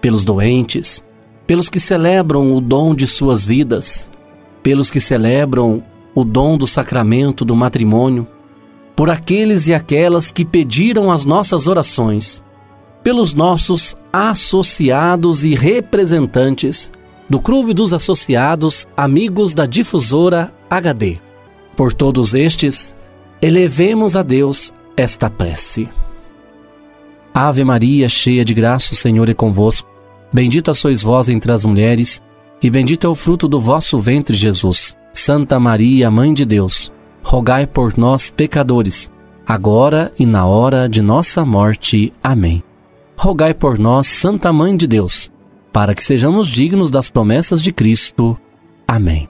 pelos doentes, pelos que celebram o dom de suas vidas, pelos que celebram o dom do sacramento do matrimônio, por aqueles e aquelas que pediram as nossas orações, pelos nossos associados e representantes do Clube dos Associados Amigos da Difusora HD. Por todos estes, elevemos a Deus esta prece. Ave Maria, cheia de graça, o Senhor é convosco. Bendita sois vós entre as mulheres, e bendito é o fruto do vosso ventre, Jesus. Santa Maria, Mãe de Deus, rogai por nós, pecadores, agora e na hora de nossa morte. Amém. Rogai por nós, Santa Mãe de Deus, para que sejamos dignos das promessas de Cristo. Amém.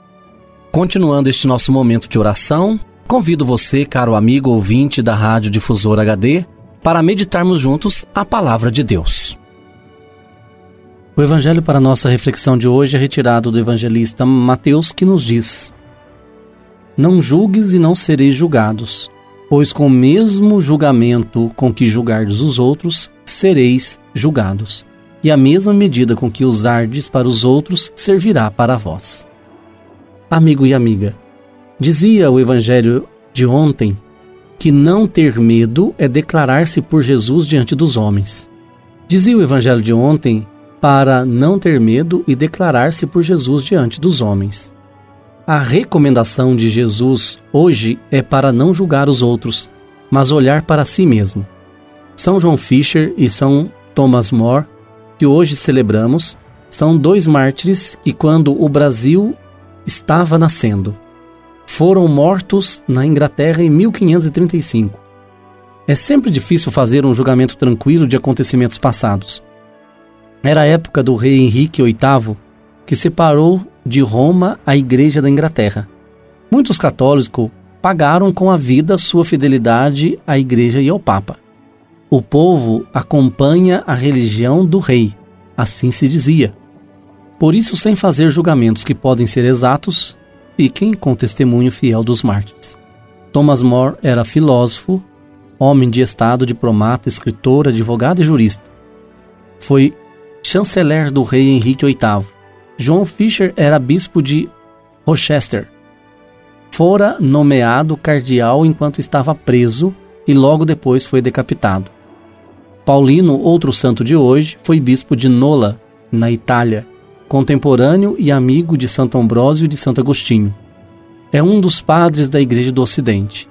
Continuando este nosso momento de oração, convido você, caro amigo ouvinte da Rádio Difusor HD, para meditarmos juntos a palavra de Deus. O evangelho para nossa reflexão de hoje é retirado do evangelista Mateus, que nos diz: Não julgues e não sereis julgados, pois com o mesmo julgamento com que julgardes os outros, sereis julgados, e a mesma medida com que usardes para os outros servirá para vós. Amigo e amiga, dizia o evangelho de ontem que não ter medo é declarar-se por Jesus diante dos homens. Dizia o evangelho de ontem para não ter medo e declarar-se por Jesus diante dos homens. A recomendação de Jesus hoje é para não julgar os outros, mas olhar para si mesmo. São João Fisher e São Thomas More, que hoje celebramos, são dois mártires que, quando o Brasil estava nascendo, foram mortos na Inglaterra em 1535. É sempre difícil fazer um julgamento tranquilo de acontecimentos passados. Era a época do rei Henrique VIII, que separou de Roma a Igreja da Inglaterra. Muitos católicos pagaram com a vida sua fidelidade à Igreja e ao Papa. O povo acompanha a religião do rei, assim se dizia. Por isso, sem fazer julgamentos que podem ser exatos, fiquem com testemunho fiel dos mártires. Thomas More era filósofo, homem de estado, diplomata, escritor, advogado e jurista. Foi chanceler do rei Henrique VIII. João Fisher era bispo de Rochester. Fora nomeado cardeal enquanto estava preso e logo depois foi decapitado. Paulino, outro santo de hoje, foi bispo de Nola, na Itália contemporâneo e amigo de Santo Ambrósio e de Santo Agostinho. É um dos padres da Igreja do Ocidente.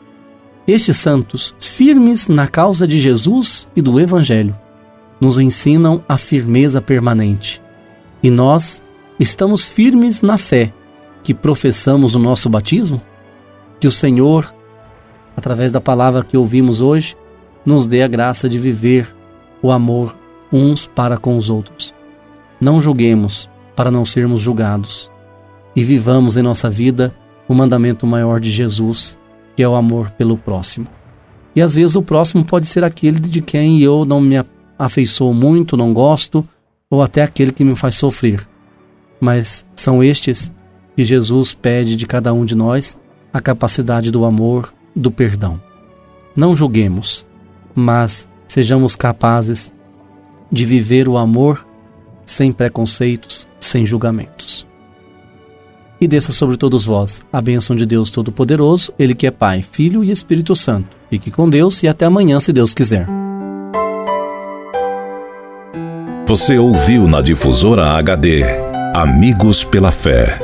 Estes santos, firmes na causa de Jesus e do Evangelho, nos ensinam a firmeza permanente. E nós estamos firmes na fé que professamos no nosso batismo? Que o Senhor, através da palavra que ouvimos hoje, nos dê a graça de viver o amor uns para com os outros. Não julguemos, para não sermos julgados. E vivamos em nossa vida o mandamento maior de Jesus, que é o amor pelo próximo. E às vezes o próximo pode ser aquele de quem eu não me afeiçoo muito, não gosto, ou até aquele que me faz sofrer. Mas são estes que Jesus pede de cada um de nós a capacidade do amor, do perdão. Não julguemos, mas sejamos capazes de viver o amor sem preconceitos, sem julgamentos. E desça sobre todos vós a bênção de Deus Todo-Poderoso, Ele que é Pai, Filho e Espírito Santo. Fique com Deus e até amanhã, se Deus quiser. Você ouviu na Difusora HD Amigos pela Fé.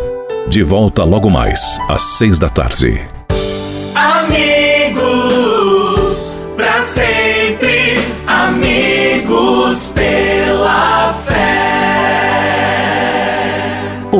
De volta logo mais, às seis da tarde. Amigos, para sempre.